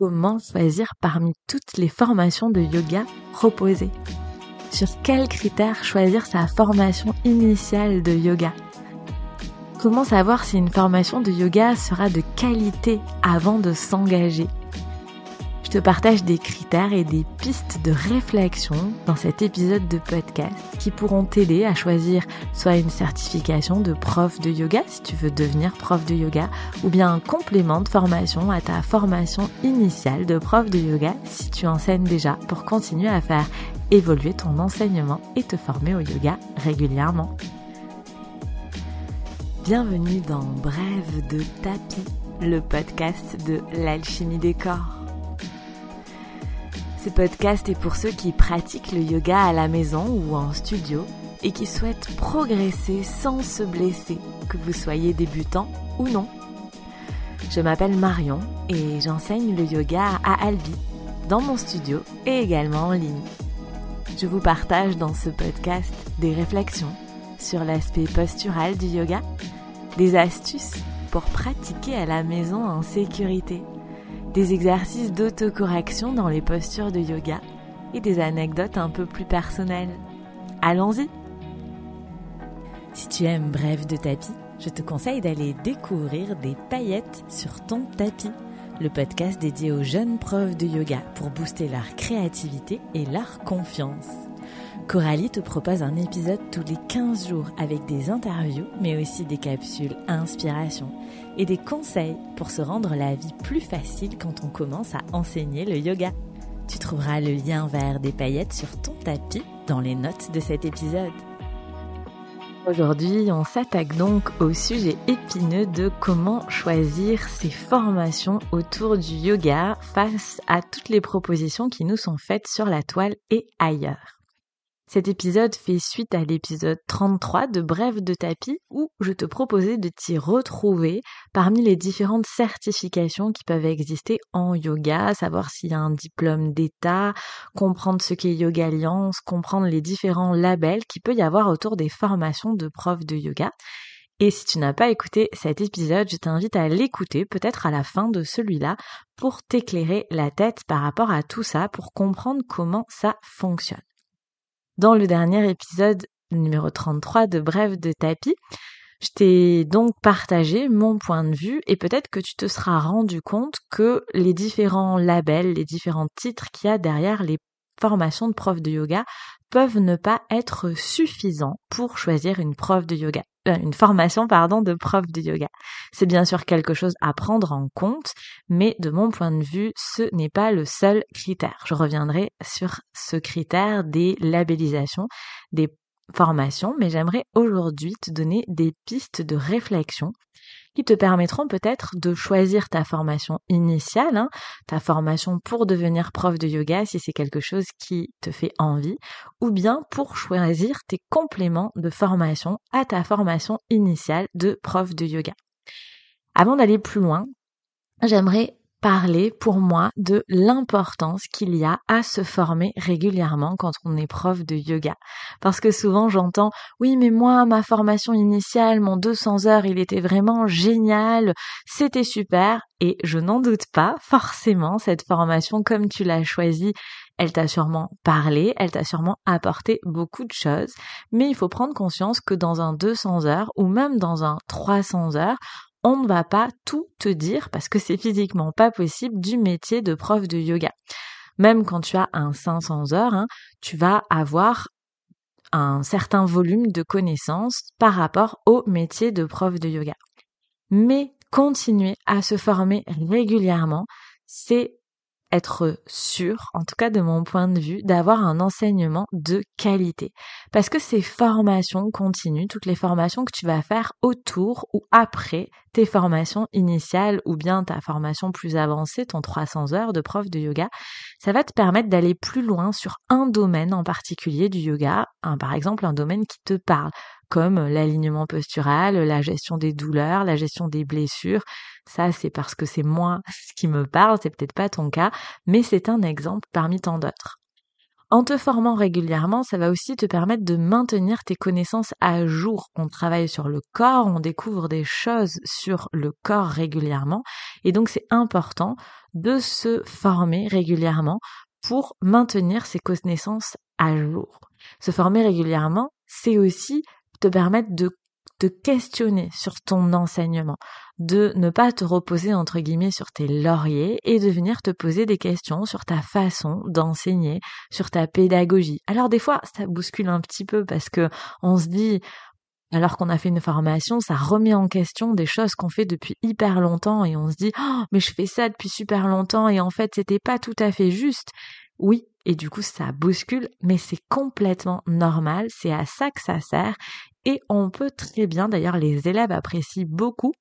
Comment choisir parmi toutes les formations de yoga proposées. Sur quels critères choisir sa formation initiale de yoga? Comment savoir si une formation de yoga sera de qualité avant de s'engager? Je te partage des critères et des pistes de réflexion dans cet épisode de podcast qui pourront t'aider à choisir soit une certification de prof de yoga si tu veux devenir prof de yoga ou bien un complément de formation à ta formation initiale de prof de yoga si tu enseignes déjà pour continuer à faire évoluer ton enseignement et te former au yoga régulièrement. Bienvenue dans Brève de tapis, le podcast de l'alchimie des corps. Ce podcast est pour ceux qui pratiquent le yoga à la maison ou en studio et qui souhaitent progresser sans se blesser, que vous soyez débutant ou non. Je m'appelle Marion et j'enseigne le yoga à Albi, dans mon studio et également en ligne. Je vous partage dans ce podcast des réflexions sur l'aspect postural du yoga, des astuces pour pratiquer à la maison en sécurité des exercices d'autocorrection dans les postures de yoga et des anecdotes un peu plus personnelles. Allons-y Si tu aimes Bref de tapis, je te conseille d'aller découvrir des paillettes sur ton tapis, le podcast dédié aux jeunes profs de yoga pour booster leur créativité et leur confiance. Coralie te propose un épisode tous les 15 jours avec des interviews, mais aussi des capsules inspiration et des conseils pour se rendre la vie plus facile quand on commence à enseigner le yoga. Tu trouveras le lien vers des paillettes sur ton tapis dans les notes de cet épisode. Aujourd'hui, on s'attaque donc au sujet épineux de comment choisir ses formations autour du yoga face à toutes les propositions qui nous sont faites sur la toile et ailleurs. Cet épisode fait suite à l'épisode 33 de Brève de tapis où je te proposais de t'y retrouver parmi les différentes certifications qui peuvent exister en yoga, savoir s'il y a un diplôme d'état, comprendre ce qu'est Yoga Alliance, comprendre les différents labels qu'il peut y avoir autour des formations de profs de yoga. Et si tu n'as pas écouté cet épisode, je t'invite à l'écouter peut-être à la fin de celui-là pour t'éclairer la tête par rapport à tout ça, pour comprendre comment ça fonctionne. Dans le dernier épisode numéro 33 de Brève de tapis, je t'ai donc partagé mon point de vue et peut-être que tu te seras rendu compte que les différents labels, les différents titres qu'il y a derrière les formations de profs de yoga peuvent ne pas être suffisants pour choisir une de yoga. Euh, une formation pardon de prof de yoga. C'est bien sûr quelque chose à prendre en compte, mais de mon point de vue, ce n'est pas le seul critère. Je reviendrai sur ce critère des labellisations, des formations, mais j'aimerais aujourd'hui te donner des pistes de réflexion qui te permettront peut-être de choisir ta formation initiale, hein, ta formation pour devenir prof de yoga si c'est quelque chose qui te fait envie, ou bien pour choisir tes compléments de formation à ta formation initiale de prof de yoga. Avant d'aller plus loin, j'aimerais parler pour moi de l'importance qu'il y a à se former régulièrement quand on est prof de yoga. Parce que souvent j'entends oui mais moi ma formation initiale, mon 200 heures, il était vraiment génial, c'était super et je n'en doute pas, forcément cette formation comme tu l'as choisie, elle t'a sûrement parlé, elle t'a sûrement apporté beaucoup de choses, mais il faut prendre conscience que dans un 200 heures ou même dans un 300 heures, on ne va pas tout te dire parce que c'est physiquement pas possible du métier de prof de yoga. Même quand tu as un 500 heures, hein, tu vas avoir un certain volume de connaissances par rapport au métier de prof de yoga. Mais continuer à se former régulièrement, c'est être sûr, en tout cas de mon point de vue, d'avoir un enseignement de qualité. Parce que ces formations continues, toutes les formations que tu vas faire autour ou après tes formations initiales ou bien ta formation plus avancée, ton 300 heures de prof de yoga, ça va te permettre d'aller plus loin sur un domaine en particulier du yoga, par exemple un domaine qui te parle, comme l'alignement postural, la gestion des douleurs, la gestion des blessures. Ça, c'est parce que c'est moi qui me parle, c'est peut-être pas ton cas, mais c'est un exemple parmi tant d'autres. En te formant régulièrement, ça va aussi te permettre de maintenir tes connaissances à jour. On travaille sur le corps, on découvre des choses sur le corps régulièrement et donc c'est important de se former régulièrement pour maintenir ses connaissances à jour. Se former régulièrement, c'est aussi te permettre de te questionner sur ton enseignement, de ne pas te reposer entre guillemets sur tes lauriers et de venir te poser des questions sur ta façon d'enseigner, sur ta pédagogie. Alors des fois, ça bouscule un petit peu parce que on se dit alors qu'on a fait une formation, ça remet en question des choses qu'on fait depuis hyper longtemps et on se dit oh, mais je fais ça depuis super longtemps et en fait c'était pas tout à fait juste. Oui, et du coup ça bouscule, mais c'est complètement normal, c'est à ça que ça sert et on peut très bien, d'ailleurs les élèves apprécient beaucoup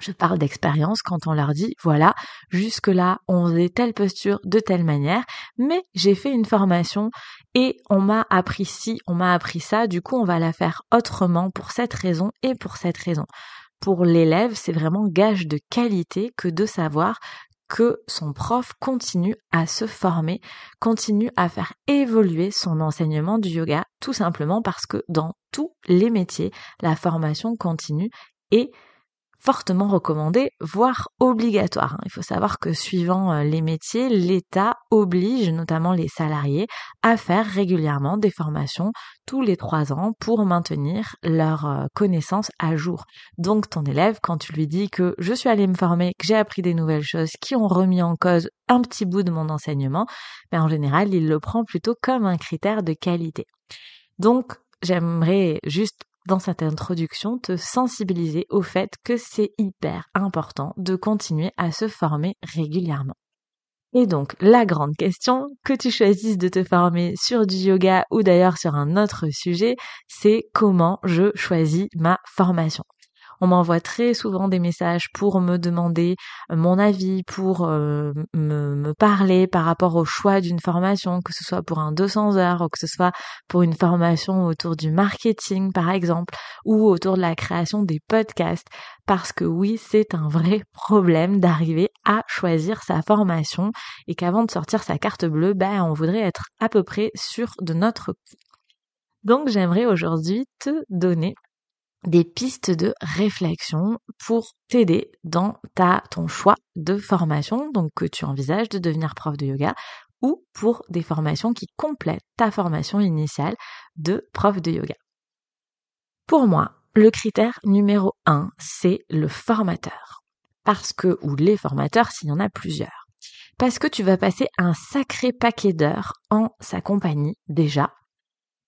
je parle d'expérience quand on leur dit, voilà, jusque-là, on faisait telle posture de telle manière, mais j'ai fait une formation et on m'a appris ci, on m'a appris ça, du coup, on va la faire autrement pour cette raison et pour cette raison. Pour l'élève, c'est vraiment gage de qualité que de savoir que son prof continue à se former, continue à faire évoluer son enseignement du yoga, tout simplement parce que dans tous les métiers, la formation continue est fortement recommandé, voire obligatoire. Il faut savoir que suivant euh, les métiers, l'État oblige notamment les salariés à faire régulièrement des formations tous les trois ans pour maintenir leurs euh, connaissances à jour. Donc ton élève, quand tu lui dis que je suis allé me former, que j'ai appris des nouvelles choses qui ont remis en cause un petit bout de mon enseignement, mais ben, en général, il le prend plutôt comme un critère de qualité. Donc, j'aimerais juste dans cette introduction te sensibiliser au fait que c'est hyper important de continuer à se former régulièrement. Et donc, la grande question, que tu choisisses de te former sur du yoga ou d'ailleurs sur un autre sujet, c'est comment je choisis ma formation. On m'envoie très souvent des messages pour me demander euh, mon avis, pour euh, me, parler par rapport au choix d'une formation, que ce soit pour un 200 heures ou que ce soit pour une formation autour du marketing par exemple, ou autour de la création des podcasts. Parce que oui, c'est un vrai problème d'arriver à choisir sa formation et qu'avant de sortir sa carte bleue, ben, on voudrait être à peu près sûr de notre donc j'aimerais aujourd'hui te donner des pistes de réflexion pour t'aider dans ta, ton choix de formation, donc que tu envisages de devenir prof de yoga, ou pour des formations qui complètent ta formation initiale de prof de yoga. Pour moi, le critère numéro un, c'est le formateur. Parce que, ou les formateurs s'il y en a plusieurs. Parce que tu vas passer un sacré paquet d'heures en sa compagnie déjà.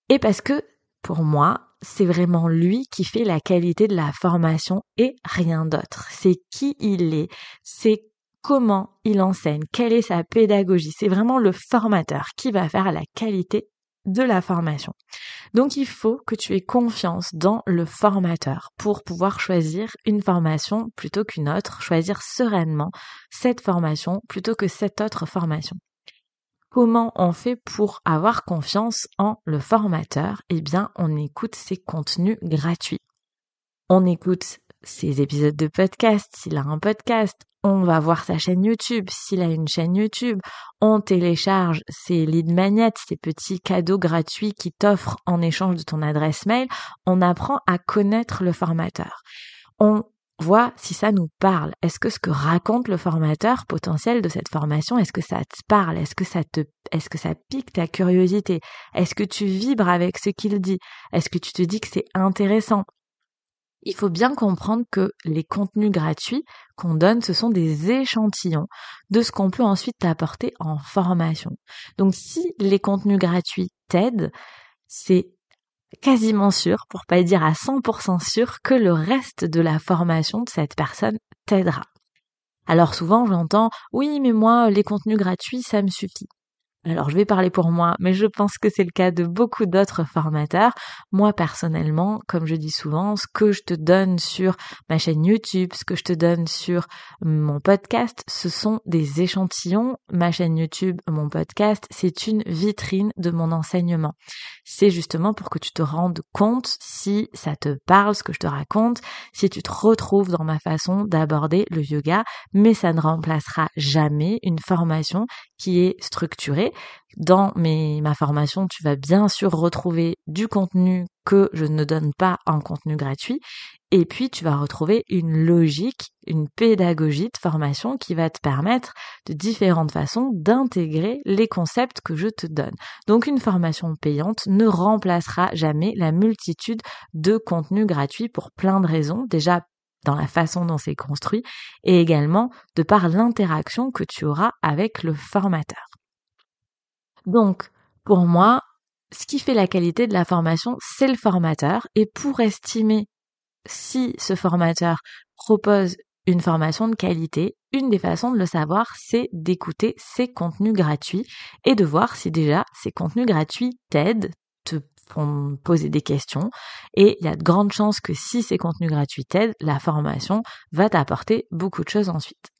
Et parce que, pour moi, c'est vraiment lui qui fait la qualité de la formation et rien d'autre. C'est qui il est, c'est comment il enseigne, quelle est sa pédagogie. C'est vraiment le formateur qui va faire la qualité de la formation. Donc il faut que tu aies confiance dans le formateur pour pouvoir choisir une formation plutôt qu'une autre, choisir sereinement cette formation plutôt que cette autre formation. Comment on fait pour avoir confiance en le formateur? Eh bien, on écoute ses contenus gratuits. On écoute ses épisodes de podcast, s'il a un podcast, on va voir sa chaîne YouTube, s'il a une chaîne YouTube, on télécharge ses lead magnets, ces petits cadeaux gratuits qui t'offrent en échange de ton adresse mail, on apprend à connaître le formateur. Vois si ça nous parle. Est-ce que ce que raconte le formateur potentiel de cette formation, est-ce que ça te parle? Est-ce que ça te, est-ce que ça pique ta curiosité? Est-ce que tu vibres avec ce qu'il dit? Est-ce que tu te dis que c'est intéressant? Il faut bien comprendre que les contenus gratuits qu'on donne, ce sont des échantillons de ce qu'on peut ensuite t'apporter en formation. Donc si les contenus gratuits t'aident, c'est quasiment sûr, pour pas dire à 100% sûr, que le reste de la formation de cette personne t'aidera. Alors souvent j'entends oui mais moi les contenus gratuits ça me suffit. Alors je vais parler pour moi, mais je pense que c'est le cas de beaucoup d'autres formateurs. Moi personnellement, comme je dis souvent, ce que je te donne sur ma chaîne YouTube, ce que je te donne sur mon podcast, ce sont des échantillons. Ma chaîne YouTube, mon podcast, c'est une vitrine de mon enseignement. C'est justement pour que tu te rendes compte si ça te parle, ce que je te raconte, si tu te retrouves dans ma façon d'aborder le yoga, mais ça ne remplacera jamais une formation qui est structurée Dans ma formation, tu vas bien sûr retrouver du contenu que je ne donne pas en contenu gratuit. Et puis, tu vas retrouver une logique, une pédagogie de formation qui va te permettre de différentes façons d'intégrer les concepts que je te donne. Donc, une formation payante ne remplacera jamais la multitude de contenus gratuits pour plein de raisons. Déjà, dans la façon dont c'est construit et également de par l'interaction que tu auras avec le formateur. Donc, pour moi, ce qui fait la qualité de la formation, c'est le formateur. Et pour estimer si ce formateur propose une formation de qualité, une des façons de le savoir, c'est d'écouter ses contenus gratuits et de voir si déjà ces contenus gratuits t'aident, te font poser des questions. Et il y a de grandes chances que si ces contenus gratuits t'aident, la formation va t'apporter beaucoup de choses ensuite.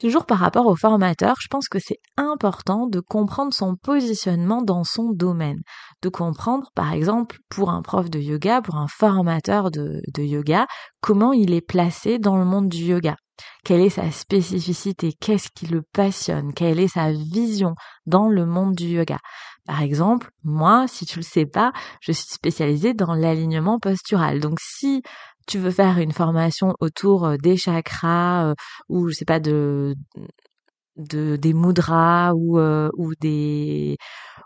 Toujours par rapport au formateur, je pense que c'est important de comprendre son positionnement dans son domaine. De comprendre, par exemple, pour un prof de yoga, pour un formateur de, yoga, comment il est placé dans le monde du yoga. Quelle est sa spécificité? Qu'est-ce qui le passionne? Quelle est sa vision dans le monde du yoga? Par exemple, moi, si tu le sais pas, je suis spécialisée dans l'alignement postural. Donc si tu veux faire une formation autour euh, des chakras euh, ou je sais pas de de des mudras ou euh, ou des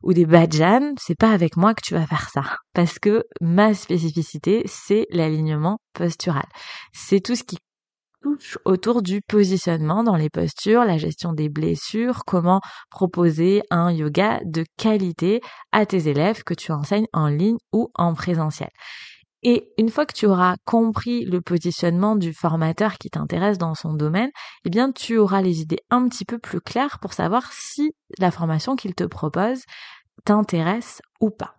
ou des bhajans, c'est pas avec moi que tu vas faire ça parce que ma spécificité c'est l'alignement postural. C'est tout ce qui touche autour du positionnement dans les postures, la gestion des blessures, comment proposer un yoga de qualité à tes élèves que tu enseignes en ligne ou en présentiel. Et une fois que tu auras compris le positionnement du formateur qui t'intéresse dans son domaine, eh bien, tu auras les idées un petit peu plus claires pour savoir si la formation qu'il te propose t'intéresse ou pas.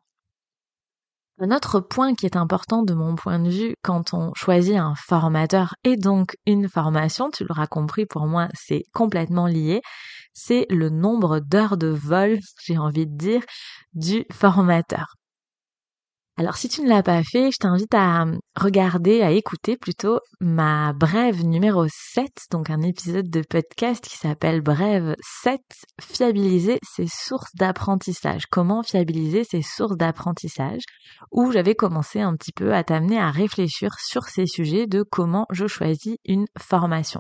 Un autre point qui est important de mon point de vue quand on choisit un formateur et donc une formation, tu l'auras compris pour moi c'est complètement lié, c'est le nombre d'heures de vol, j'ai envie de dire, du formateur. Alors si tu ne l'as pas fait, je t'invite à regarder, à écouter plutôt ma brève numéro 7, donc un épisode de podcast qui s'appelle Brève 7, fiabiliser ses sources d'apprentissage. Comment fiabiliser ses sources d'apprentissage? Où j'avais commencé un petit peu à t'amener à réfléchir sur ces sujets de comment je choisis une formation.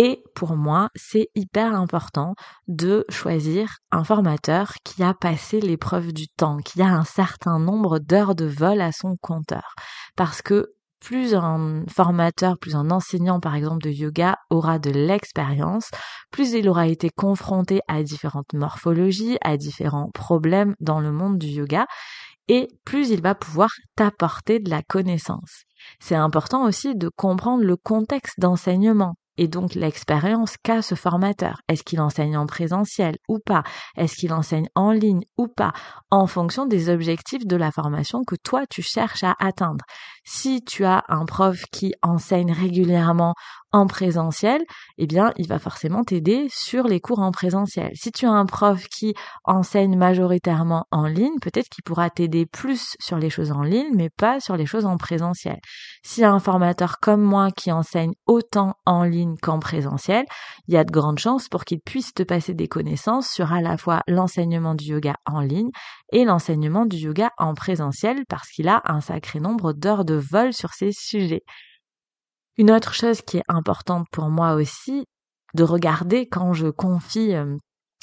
Et pour moi, c'est hyper important de choisir un formateur qui a passé l'épreuve du temps, qui a un certain nombre d'heures de vol à son compteur. Parce que plus un formateur, plus un enseignant par exemple de yoga aura de l'expérience, plus il aura été confronté à différentes morphologies, à différents problèmes dans le monde du yoga, et plus il va pouvoir t'apporter de la connaissance. C'est important aussi de comprendre le contexte d'enseignement et donc l'expérience qu'a ce formateur. Est-ce qu'il enseigne en présentiel ou pas? Est-ce qu'il enseigne en ligne ou pas? En fonction des objectifs de la formation que toi tu cherches à atteindre. Si tu as un prof qui enseigne régulièrement en présentiel, eh bien, il va forcément t'aider sur les cours en présentiel. Si tu as un prof qui enseigne majoritairement en ligne, peut-être qu'il pourra t'aider plus sur les choses en ligne, mais pas sur les choses en présentiel. Si un formateur comme moi qui enseigne autant en ligne qu'en présentiel, il y a de grandes chances pour qu'il puisse te passer des connaissances sur à la fois l'enseignement du yoga en ligne et l'enseignement du yoga en présentiel parce qu'il a un sacré nombre d'heures de vol sur ces sujets. Une autre chose qui est importante pour moi aussi, de regarder quand je confie euh,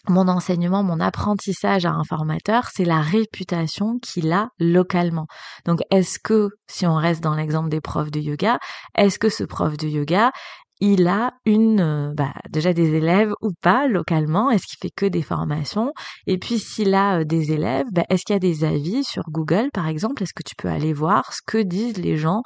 mon enseignement, mon apprentissage à un formateur, c'est la réputation qu'il a localement. Donc, est-ce que, si on reste dans l'exemple des profs de yoga, est-ce que ce prof de yoga, il a une, euh, bah, déjà des élèves ou pas localement? Est-ce qu'il fait que des formations? Et puis, s'il a euh, des élèves, bah, est-ce qu'il y a des avis sur Google, par exemple? Est-ce que tu peux aller voir ce que disent les gens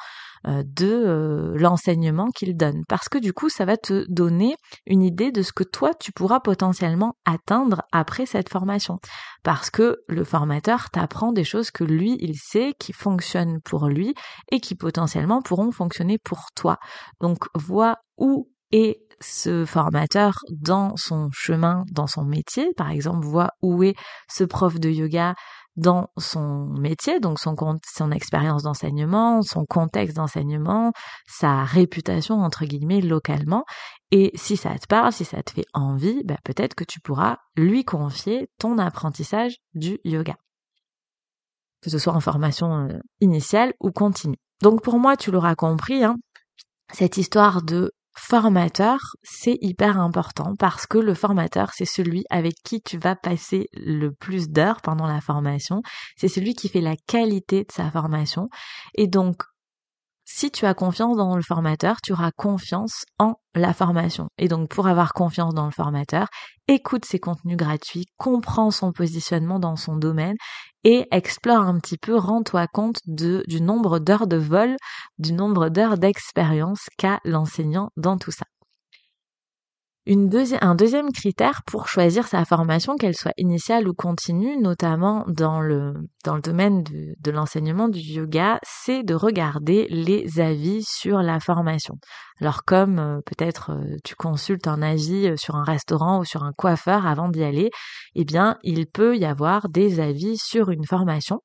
de euh, l'enseignement qu'il donne. Parce que du coup, ça va te donner une idée de ce que toi, tu pourras potentiellement atteindre après cette formation. Parce que le formateur t'apprend des choses que lui, il sait, qui fonctionnent pour lui et qui potentiellement pourront fonctionner pour toi. Donc, vois où est ce formateur dans son chemin, dans son métier. Par exemple, vois où est ce prof de yoga dans son métier, donc son, expérience d'enseignement, son contexte d'enseignement, sa réputation entre guillemets localement. Et si ça te parle, si ça te fait envie, bah peut-être que tu pourras lui confier ton apprentissage du yoga. Que ce soit en formation euh, initiale ou continue. Donc pour moi, tu l'auras compris, hein, cette histoire de formateur, c'est hyper important parce que le formateur, c'est celui avec qui tu vas passer le plus d'heures pendant la formation. C'est celui qui fait la qualité de sa formation. Et donc, si tu as confiance dans le formateur, tu auras confiance en la formation. Et donc, pour avoir confiance dans le formateur, écoute ses contenus gratuits, comprends son positionnement dans son domaine et explore un petit peu, rends-toi compte de, du nombre d'heures de vol, du nombre d'heures d'expérience qu'a l'enseignant dans tout ça. Un deuxième critère pour choisir sa formation, qu'elle soit initiale ou continue, notamment dans le, dans le domaine de, l'enseignement du yoga, c'est de regarder les avis sur la formation. Alors comme euh, peut-être euh, tu consultes un avis euh, sur un restaurant ou sur un coiffeur avant d'y aller, eh bien il peut y avoir des avis sur une formation.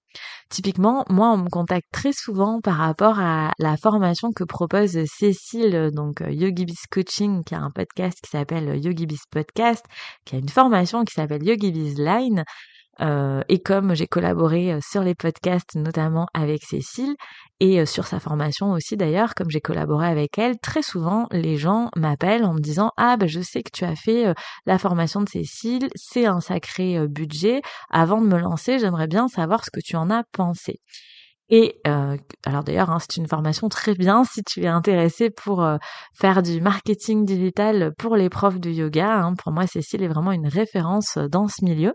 Typiquement, moi on me contacte très souvent par rapport à la formation que propose Cécile, donc YogiBiz Coaching, qui a un podcast qui s'appelle YogiBiz Podcast, qui a une formation qui s'appelle YogiBiz Line. Euh, et comme j'ai collaboré euh, sur les podcasts, notamment avec Cécile, et euh, sur sa formation aussi d'ailleurs, comme j'ai collaboré avec elle, très souvent les gens m'appellent en me disant Ah ben je sais que tu as fait la formation de Cécile, c'est un sacré budget. Avant de me lancer, j'aimerais bien savoir ce que tu en as pensé. Et alors d'ailleurs, hein, c'est une formation très bien si tu es intéressé pour faire du marketing digital pour les profs de yoga. Hein. Pour moi, Cécile est vraiment une référence dans ce milieu.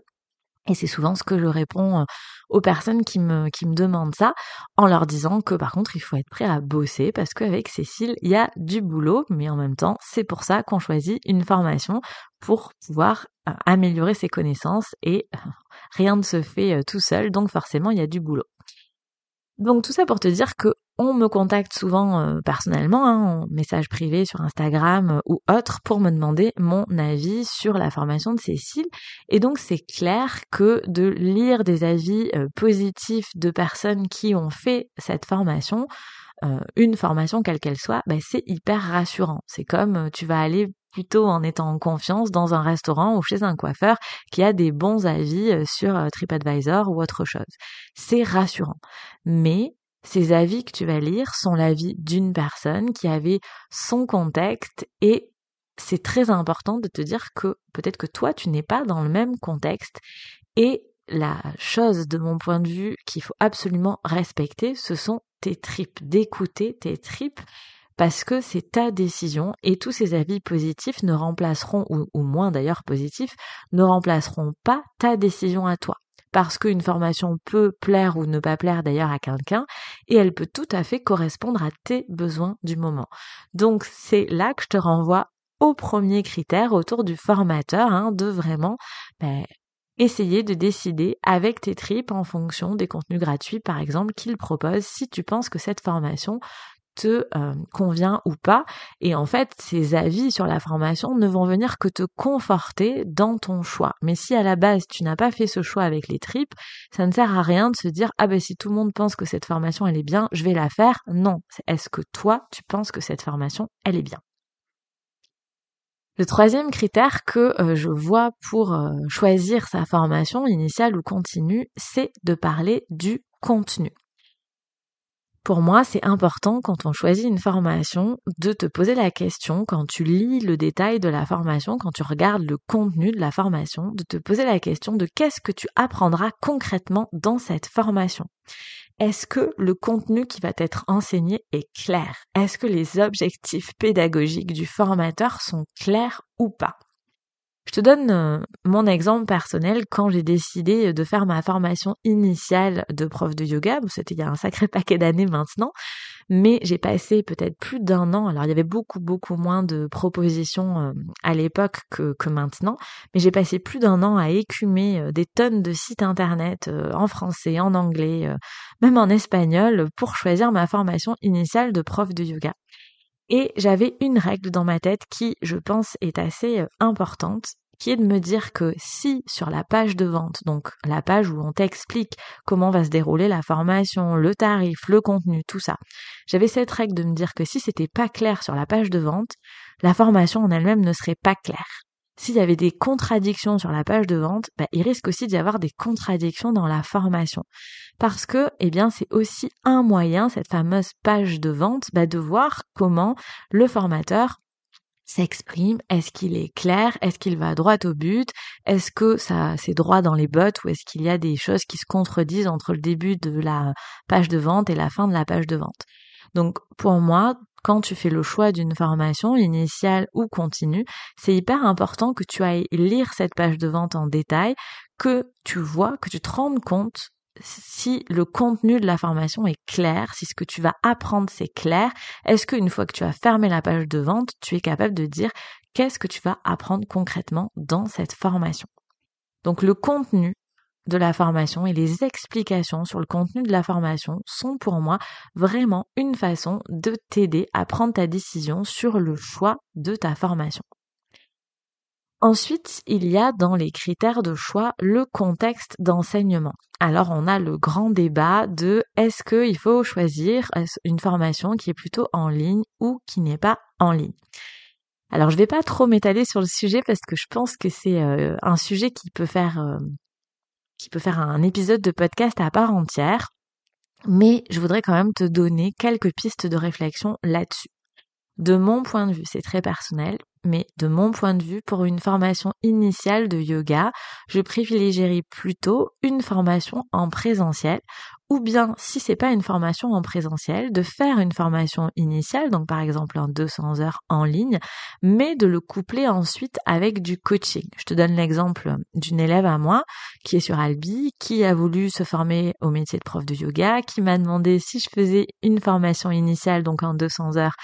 Et c'est souvent ce que je réponds aux personnes qui me, qui me demandent ça, en leur disant que par contre, il faut être prêt à bosser parce qu'avec Cécile, il y a du boulot, mais en même temps, c'est pour ça qu'on choisit une formation pour pouvoir améliorer ses connaissances et rien ne se fait tout seul, donc forcément, il y a du boulot. Donc tout ça pour te dire que on me contacte souvent euh, personnellement, hein, en message privé sur Instagram euh, ou autre, pour me demander mon avis sur la formation de Cécile. Et donc c'est clair que de lire des avis euh, positifs de personnes qui ont fait cette formation, une formation quelle qu'elle soit, bah, c'est hyper rassurant. C'est comme tu vas aller plutôt en étant en confiance dans un restaurant ou chez un coiffeur qui a des bons avis sur TripAdvisor ou autre chose. C'est rassurant. Mais ces avis que tu vas lire sont l'avis d'une personne qui avait son contexte et c'est très important de te dire que peut-être que toi tu n'es pas dans le même contexte et la chose de mon point de vue qu'il faut absolument respecter, ce sont tes tripes, d'écouter tes tripes parce que c'est ta décision et tous ces avis positifs ne remplaceront, ou, moins d'ailleurs positifs, ne remplaceront pas ta décision à toi parce qu'une formation peut plaire ou ne pas plaire d'ailleurs à quelqu'un, et elle peut tout à fait correspondre à tes besoins du moment. Donc c'est là que je te renvoie au premier critère autour du formateur, hein, de vraiment ben, essayer de décider avec tes tripes en fonction des contenus gratuits, par exemple, qu'il propose si tu penses que cette formation te euh, convient ou pas. Et en fait, ces avis sur la formation ne vont venir que te conforter dans ton choix. Mais si à la base tu n'as pas fait ce choix avec les tripes, ça ne sert à rien de se dire ah ben si tout le monde pense que cette formation elle est bien, je vais la faire. Non, est-ce que toi tu penses que cette formation elle est bien? Le troisième critère que euh, je vois pour euh, choisir sa formation initiale ou continue, c'est de parler du contenu. Pour moi, c'est important quand on choisit une formation de te poser la question, quand tu lis le détail de la formation, quand tu regardes le contenu de la formation, de te poser la question de qu'est-ce que tu apprendras concrètement dans cette formation. Est-ce que le contenu qui va être enseigné est clair? Est-ce que les objectifs pédagogiques du formateur sont clairs ou pas? Je te donne euh, mon exemple personnel quand j'ai décidé de faire ma formation initiale de prof de yoga. C'était il y a un sacré paquet d'années maintenant, mais j'ai passé peut-être plus d'un an. Alors il y avait beaucoup beaucoup moins de propositions euh, à l'époque que, maintenant, mais j'ai passé plus d'un an à écumer euh, des tonnes de sites internet en français, en anglais, même en espagnol pour choisir ma formation initiale de prof de yoga. Et j'avais une règle dans ma tête qui, je pense, est assez importante, qui est de me dire que si sur la page de vente, donc la page où on t'explique comment va se dérouler la formation, le tarif, le contenu, tout ça, j'avais cette règle de me dire que si c'était pas clair sur la page de vente, la formation en elle-même ne serait pas claire s'il y avait des contradictions sur la page de vente, bah, il risque aussi d'y avoir des contradictions dans la formation. Parce que, eh bien, c'est aussi un moyen, cette fameuse page de vente, bah, de voir comment le formateur s'exprime, est-ce qu'il est clair, est-ce qu'il va droit au but, est-ce que ça c'est droit dans les bottes? Ou est-ce qu'il y a des choses qui se contredisent entre le début de la page de vente et la fin de la page de vente? Donc pour moi, quand tu fais le choix d'une formation initiale ou continue, c'est hyper important que tu ailles lire cette page de vente en détail, que tu vois, que tu te rendes compte si le contenu de la formation est clair, si ce que tu vas apprendre c'est clair, est-ce qu'une fois que tu as fermé la page de vente, tu es capable de dire qu'est-ce que tu vas apprendre concrètement dans cette formation? Donc le contenu de la formation et les explications sur le contenu de la formation sont pour moi vraiment une façon de t'aider à prendre ta décision sur le choix de ta formation. Ensuite, il y a dans les critères de choix le contexte d'enseignement. Alors on a le grand débat de est-ce qu'il faut choisir une formation qui est plutôt en ligne ou qui n'est pas en ligne? Alors je vais pas trop m'étaler sur le sujet parce que je pense que c'est euh, un sujet qui peut faire euh, qui peut faire un épisode de podcast à part entière, mais je voudrais quand même te donner quelques pistes de réflexion là-dessus. De mon point de vue, c'est très personnel, mais de mon point de vue, pour une formation initiale de yoga, je privilégierais plutôt une formation en présentiel ou bien si c'est pas une formation en présentiel, de faire une formation initiale, donc par exemple en 200 heures en ligne, mais de le coupler ensuite avec du coaching. Je te donne l'exemple d'une élève à moi qui est sur Albi, qui a voulu se former au métier de prof de yoga, qui m'a demandé si je faisais une formation initiale, donc en 200 heures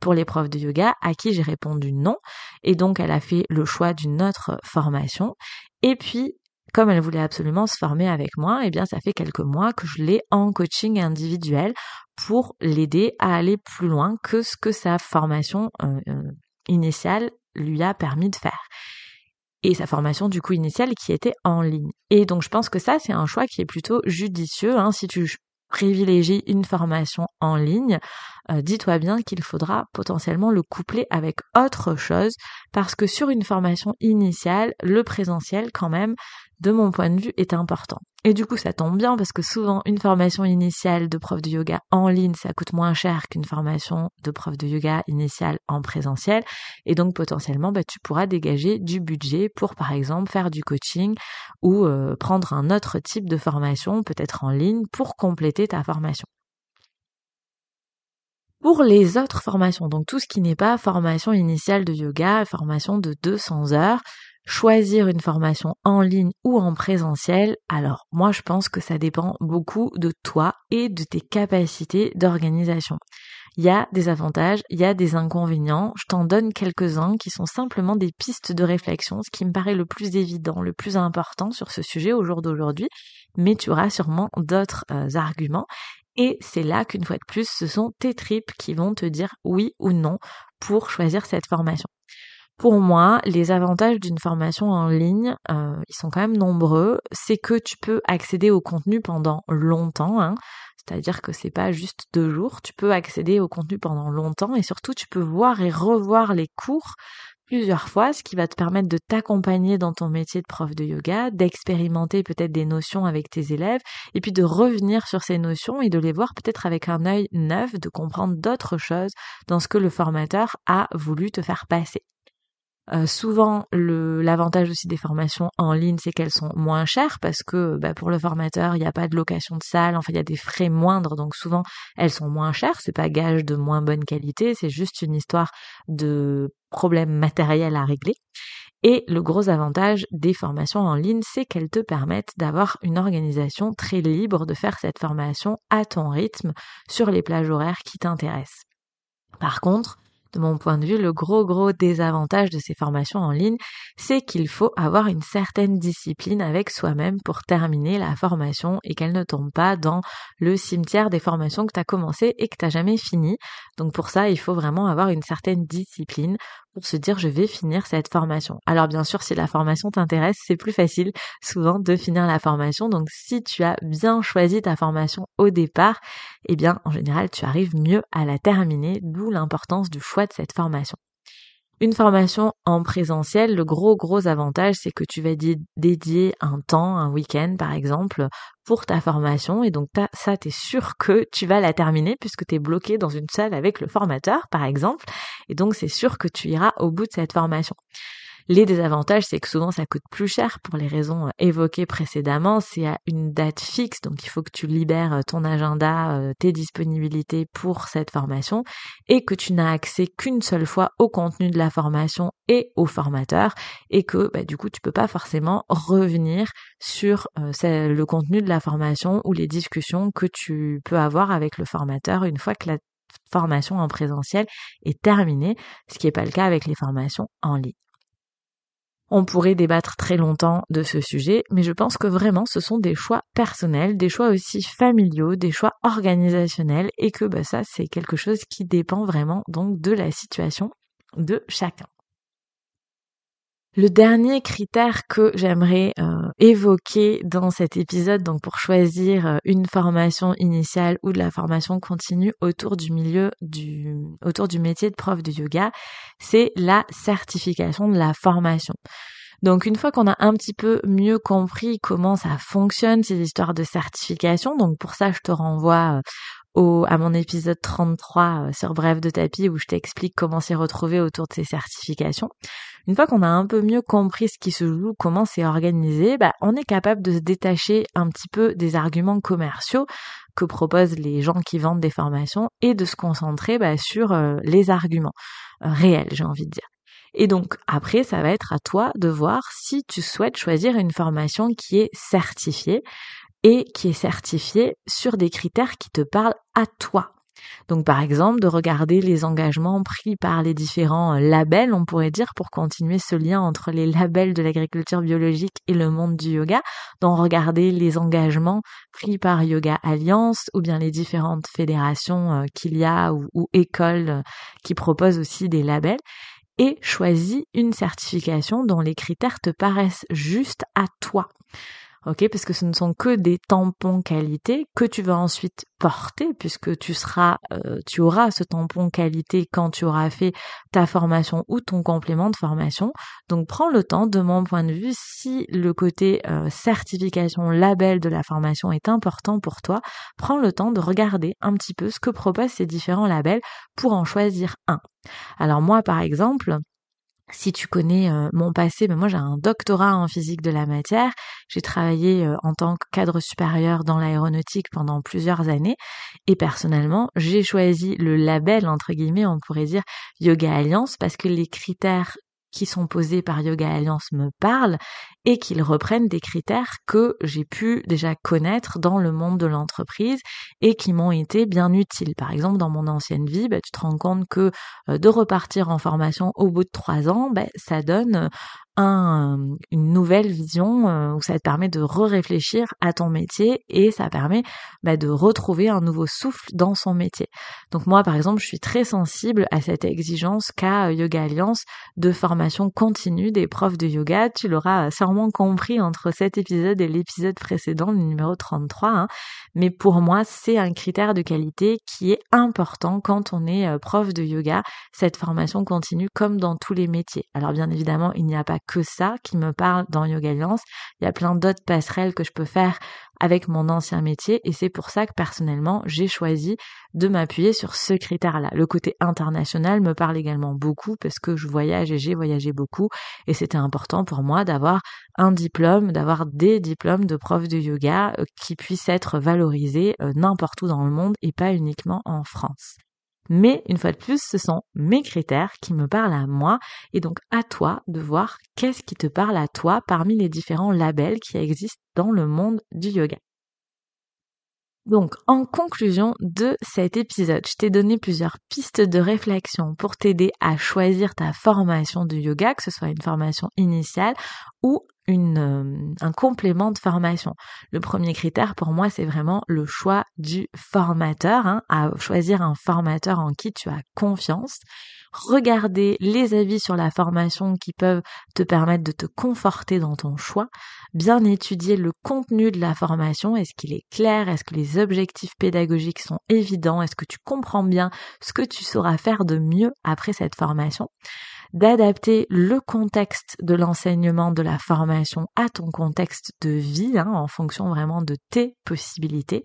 pour les profs de yoga, à qui j'ai répondu non. Et donc, elle a fait le choix d'une autre formation. Et puis, comme elle voulait absolument se former avec moi, eh bien ça fait quelques mois que je l'ai en coaching individuel pour l'aider à aller plus loin que ce que sa formation euh, euh, initiale lui a permis de faire. Et sa formation du coup initiale qui était en ligne. Et donc je pense que ça c'est un choix qui est plutôt judicieux. Hein, si tu privilégies une formation en ligne, euh, dis-toi bien qu'il faudra potentiellement le coupler avec autre chose parce que sur une formation initiale, le présentiel quand même, de mon point de vue, est important. Et du coup, ça tombe bien parce que souvent, une formation initiale de prof de yoga en ligne, ça coûte moins cher qu'une formation de prof de yoga initiale en présentiel. Et donc, potentiellement, bah, tu pourras dégager du budget pour, par exemple, faire du coaching ou euh, prendre un autre type de formation, peut-être en ligne, pour compléter ta formation. Pour les autres formations, donc tout ce qui n'est pas formation initiale de yoga, formation de 200 heures, choisir une formation en ligne ou en présentiel, alors moi je pense que ça dépend beaucoup de toi et de tes capacités d'organisation. Il y a des avantages, il y a des inconvénients, je t'en donne quelques-uns qui sont simplement des pistes de réflexion, ce qui me paraît le plus évident, le plus important sur ce sujet au jour d'aujourd'hui, mais tu auras sûrement d'autres euh, arguments et c'est là qu'une fois de plus, ce sont tes tripes qui vont te dire oui ou non pour choisir cette formation. Pour moi, les avantages d'une formation en ligne, euh, ils sont quand même nombreux. C'est que tu peux accéder au contenu pendant longtemps, hein. c'est-à-dire que c'est pas juste deux jours. Tu peux accéder au contenu pendant longtemps et surtout tu peux voir et revoir les cours plusieurs fois, ce qui va te permettre de t'accompagner dans ton métier de prof de yoga, d'expérimenter peut-être des notions avec tes élèves, et puis de revenir sur ces notions et de les voir peut-être avec un œil neuf, de comprendre d'autres choses dans ce que le formateur a voulu te faire passer. Euh, souvent, l'avantage aussi des formations en ligne, c'est qu'elles sont moins chères parce que bah, pour le formateur, il n'y a pas de location de salle, enfin il y a des frais moindres, donc souvent elles sont moins chères. C'est pas gage de moins bonne qualité, c'est juste une histoire de problèmes matériels à régler. Et le gros avantage des formations en ligne, c'est qu'elles te permettent d'avoir une organisation très libre de faire cette formation à ton rythme sur les plages horaires qui t'intéressent. Par contre, de mon point de vue, le gros gros désavantage de ces formations en ligne, c'est qu'il faut avoir une certaine discipline avec soi-même pour terminer la formation et qu'elle ne tombe pas dans le cimetière des formations que tu as commencé et que tu jamais fini. Donc pour ça, il faut vraiment avoir une certaine discipline pour se dire je vais finir cette formation. Alors bien sûr, si la formation t'intéresse, c'est plus facile souvent de finir la formation. Donc si tu as bien choisi ta formation au départ, eh bien en général, tu arrives mieux à la terminer, d'où l'importance du choix de cette formation. Une formation en présentiel, le gros gros avantage, c'est que tu vas dédier un temps, un week-end par exemple, pour ta formation et donc ça, tu es sûr que tu vas la terminer puisque tu es bloqué dans une salle avec le formateur par exemple et donc c'est sûr que tu iras au bout de cette formation. Les désavantages, c'est que souvent ça coûte plus cher pour les raisons euh, évoquées précédemment. C'est à une date fixe, donc il faut que tu libères euh, ton agenda, euh, tes disponibilités pour cette formation et que tu n'as accès qu'une seule fois au contenu de la formation et au formateur et que bah, du coup tu peux pas forcément revenir sur le contenu de la formation ou les discussions que tu peux avoir avec le formateur une fois que la formation en présentiel est terminée, ce qui n'est pas le cas avec les formations en ligne. On pourrait débattre très longtemps de ce sujet, mais je pense que vraiment ce sont des choix personnels, des choix aussi familiaux, des choix organisationnels, et que bah, ça c'est quelque chose qui dépend vraiment donc de la situation de chacun. Le dernier critère que j'aimerais euh, évoquer dans cet épisode, donc pour choisir euh, une formation initiale ou de la formation continue autour du milieu du, autour du métier de prof de yoga, c'est la certification de la formation. Donc une fois qu'on a un petit peu mieux compris comment ça fonctionne ces histoires de certification, donc pour ça je te renvoie euh, à mon épisode 33 euh, sur Bref de tapis où je t'explique comment s'y retrouver autour de ces certifications. Une fois qu'on a un peu mieux compris ce qui se joue, comment c'est organisé, bah, on est capable de se détacher un petit peu des arguments commerciaux que proposent les gens qui vendent des formations et de se concentrer bah, sur euh, les arguments euh, réels, j'ai envie de dire. Et donc après, ça va être à toi de voir si tu souhaites choisir une formation qui est certifiée et qui est certifié sur des critères qui te parlent à toi. Donc par exemple, de regarder les engagements pris par les différents euh, labels, on pourrait dire, pour continuer ce lien entre les labels de l'agriculture biologique et le monde du yoga, d'en regarder les engagements pris par Yoga Alliance ou bien les différentes fédérations euh, qu'il y a ou, écoles euh, qui proposent aussi des labels et choisis une certification dont les critères te paraissent justes à toi ok Parce que ce ne sont que des tampons qualité que tu vas ensuite porter, puisque tu seras, euh, tu auras ce tampon qualité quand tu auras fait ta formation ou ton complément de formation. Donc prends le temps, de mon point de vue, si le côté euh, certification, label de la formation est important pour toi, prends le temps de regarder un petit peu ce que proposent ces différents labels pour en choisir un. Alors moi, par exemple, si tu connais euh, mon passé, mais moi j'ai un doctorat en physique de la matière. J'ai travaillé euh, en tant que cadre supérieur dans l'aéronautique pendant plusieurs années et personnellement, j'ai choisi le label entre guillemets, on pourrait dire Yoga Alliance parce que les critères qui sont posés par Yoga Alliance me parlent et qu'ils reprennent des critères que j'ai pu déjà connaître dans le monde de l'entreprise et qui m'ont été bien utiles. Par exemple, dans mon ancienne vie, bah, tu te rends compte que euh, de repartir en formation au bout de trois ans, bah, ça donne un, une nouvelle vision euh, où ça te permet de re-réfléchir à ton métier et ça permet bah, de retrouver un nouveau souffle dans son métier. Donc moi, par exemple, je suis très sensible à cette exigence qu'a Yoga Alliance de formation continue des profs de yoga. Tu l'auras compris entre cet épisode et l'épisode précédent, le numéro 33. Hein. Mais pour moi, c'est un critère de qualité qui est important quand on est euh, prof de yoga, cette formation continue comme dans tous les métiers. Alors bien évidemment, il n'y a pas que ça qui me parle dans Yoga Alliance. Il y a plein d'autres passerelles que je peux faire avec mon ancien métier et c'est pour ça que personnellement j'ai choisi de m'appuyer sur ce critère-là. Le côté international me parle également beaucoup parce que je voyage et j'ai voyagé beaucoup et c'était important pour moi d'avoir un diplôme, d'avoir des diplômes de prof de yoga euh, qui puissent être valorisés euh, n'importe où dans le monde et pas uniquement en France. Mais une fois de plus, ce sont mes critères qui me parlent à moi et donc à toi de voir qu'est-ce qui te parle à toi parmi les différents labels qui existent dans le monde du yoga. Donc, en conclusion de cet épisode, je t'ai donné plusieurs pistes de réflexion pour t'aider à choisir ta formation de yoga, que ce soit une formation initiale ou une, euh, un complément de formation. Le premier critère pour moi, c'est vraiment le choix du formateur, hein, à choisir un formateur en qui tu as confiance. Regarder les avis sur la formation qui peuvent te permettre de te conforter dans ton choix. Bien étudier le contenu de la formation. Est-ce qu'il est clair? Est-ce que les objectifs pédagogiques sont évidents? Est-ce que tu comprends bien ce que tu sauras faire de mieux après cette formation? D'adapter le contexte de l'enseignement de la formation à ton contexte de vie, hein, en fonction vraiment de tes possibilités,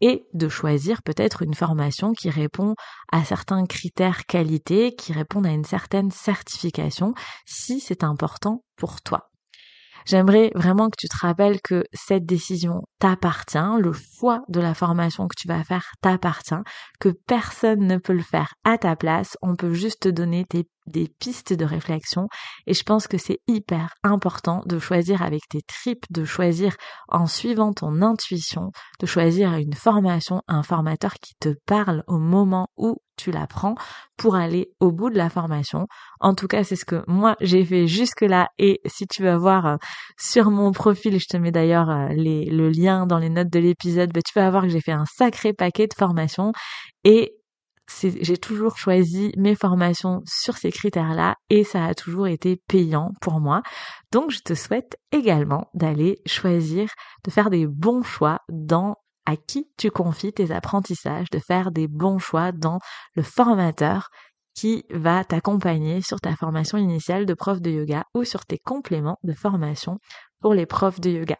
et de choisir peut-être une formation qui répond à certains critères qualité, qui répondent à une certaine certification, si c'est important pour toi. J'aimerais vraiment que tu te rappelles que cette décision t'appartient, le choix de la formation que tu vas faire t'appartient, que personne ne peut le faire à ta place, on peut juste te donner tes des pistes de réflexion et je pense que c'est hyper important de choisir avec tes tripes, de choisir en suivant ton intuition, de choisir une formation, un formateur qui te parle au moment où tu la prends pour aller au bout de la formation. En tout cas, c'est ce que moi j'ai fait jusque-là et si tu vas voir euh, sur mon profil, je te mets d'ailleurs euh, le lien dans les notes de l'épisode, bah, tu vas voir que j'ai fait un sacré paquet de formations et j'ai toujours choisi mes formations sur ces critères-là et ça a toujours été payant pour moi. Donc je te souhaite également d'aller choisir, de faire des bons choix dans à qui tu confies tes apprentissages, de faire des bons choix dans le formateur qui va t'accompagner sur ta formation initiale de prof de yoga ou sur tes compléments de formation pour les profs de yoga.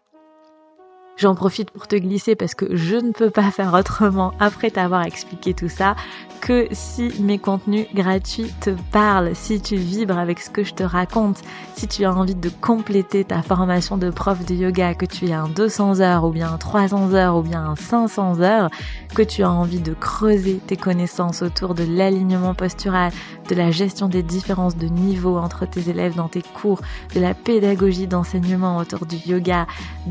J'en profite pour te glisser parce que je ne peux pas faire autrement après t'avoir expliqué tout ça que si mes contenus gratuits te parlent, si tu vibres avec ce que je te raconte, si tu as envie de compléter ta formation de prof de yoga, que tu aies un 200 heures ou bien un 300 heures ou bien un 500 heures, que tu as envie de creuser tes connaissances autour de l'alignement postural, de la gestion des différences de niveau entre tes élèves dans tes cours, de la pédagogie d'enseignement autour du yoga,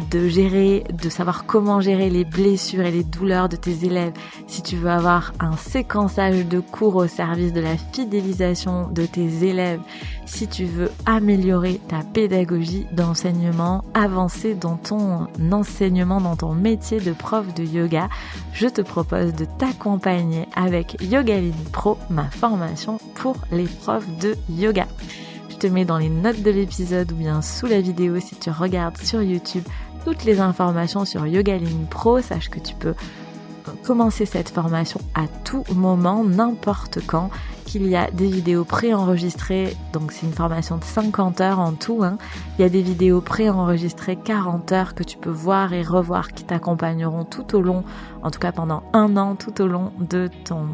de gérer de savoir comment gérer les blessures et les douleurs de tes élèves, si tu veux avoir un séquençage de cours au service de la fidélisation de tes élèves, si tu veux améliorer ta pédagogie d'enseignement, avancer dans ton enseignement, dans ton métier de prof de yoga, je te propose de t'accompagner avec Yogaline Pro, ma formation pour les profs de yoga. Je te mets dans les notes de l'épisode ou bien sous la vidéo si tu regardes sur YouTube toutes les informations sur Yogaline Pro. Sache que tu peux commencer cette formation à tout moment, n'importe quand, qu'il y a des vidéos préenregistrées, donc c'est une formation de 50 heures en tout, hein. il y a des vidéos préenregistrées 40 heures que tu peux voir et revoir qui t'accompagneront tout au long, en tout cas pendant un an, tout au long de ton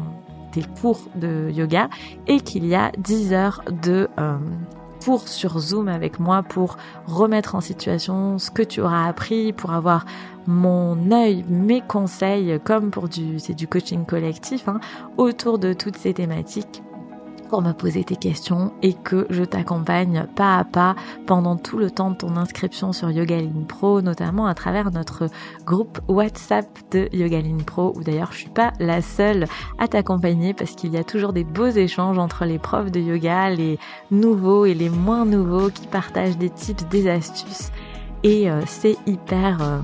tes cours de yoga, et qu'il y a 10 heures de... Euh, pour sur Zoom avec moi pour remettre en situation ce que tu auras appris, pour avoir mon œil, mes conseils, comme pour du, c'est du coaching collectif, hein, autour de toutes ces thématiques pour me poser tes questions et que je t'accompagne pas à pas pendant tout le temps de ton inscription sur Yogaline Pro, notamment à travers notre groupe WhatsApp de Yogaline Pro, où d'ailleurs je suis pas la seule à t'accompagner parce qu'il y a toujours des beaux échanges entre les profs de yoga, les nouveaux et les moins nouveaux qui partagent des tips, des astuces. Et euh, c'est hyper euh,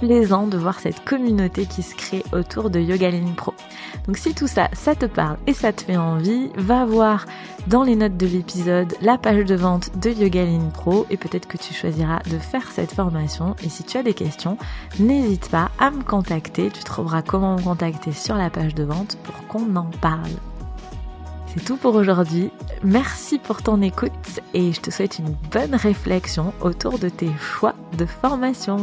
plaisant de voir cette communauté qui se crée autour de Yogaline Pro. Donc si tout ça, ça te parle et ça te fait envie, va voir dans les notes de l'épisode la page de vente de Yogaline Pro et peut-être que tu choisiras de faire cette formation. Et si tu as des questions, n'hésite pas à me contacter. Tu trouveras comment me contacter sur la page de vente pour qu'on en parle. C'est tout pour aujourd'hui. Merci pour ton écoute et je te souhaite une bonne réflexion autour de tes choix de formation.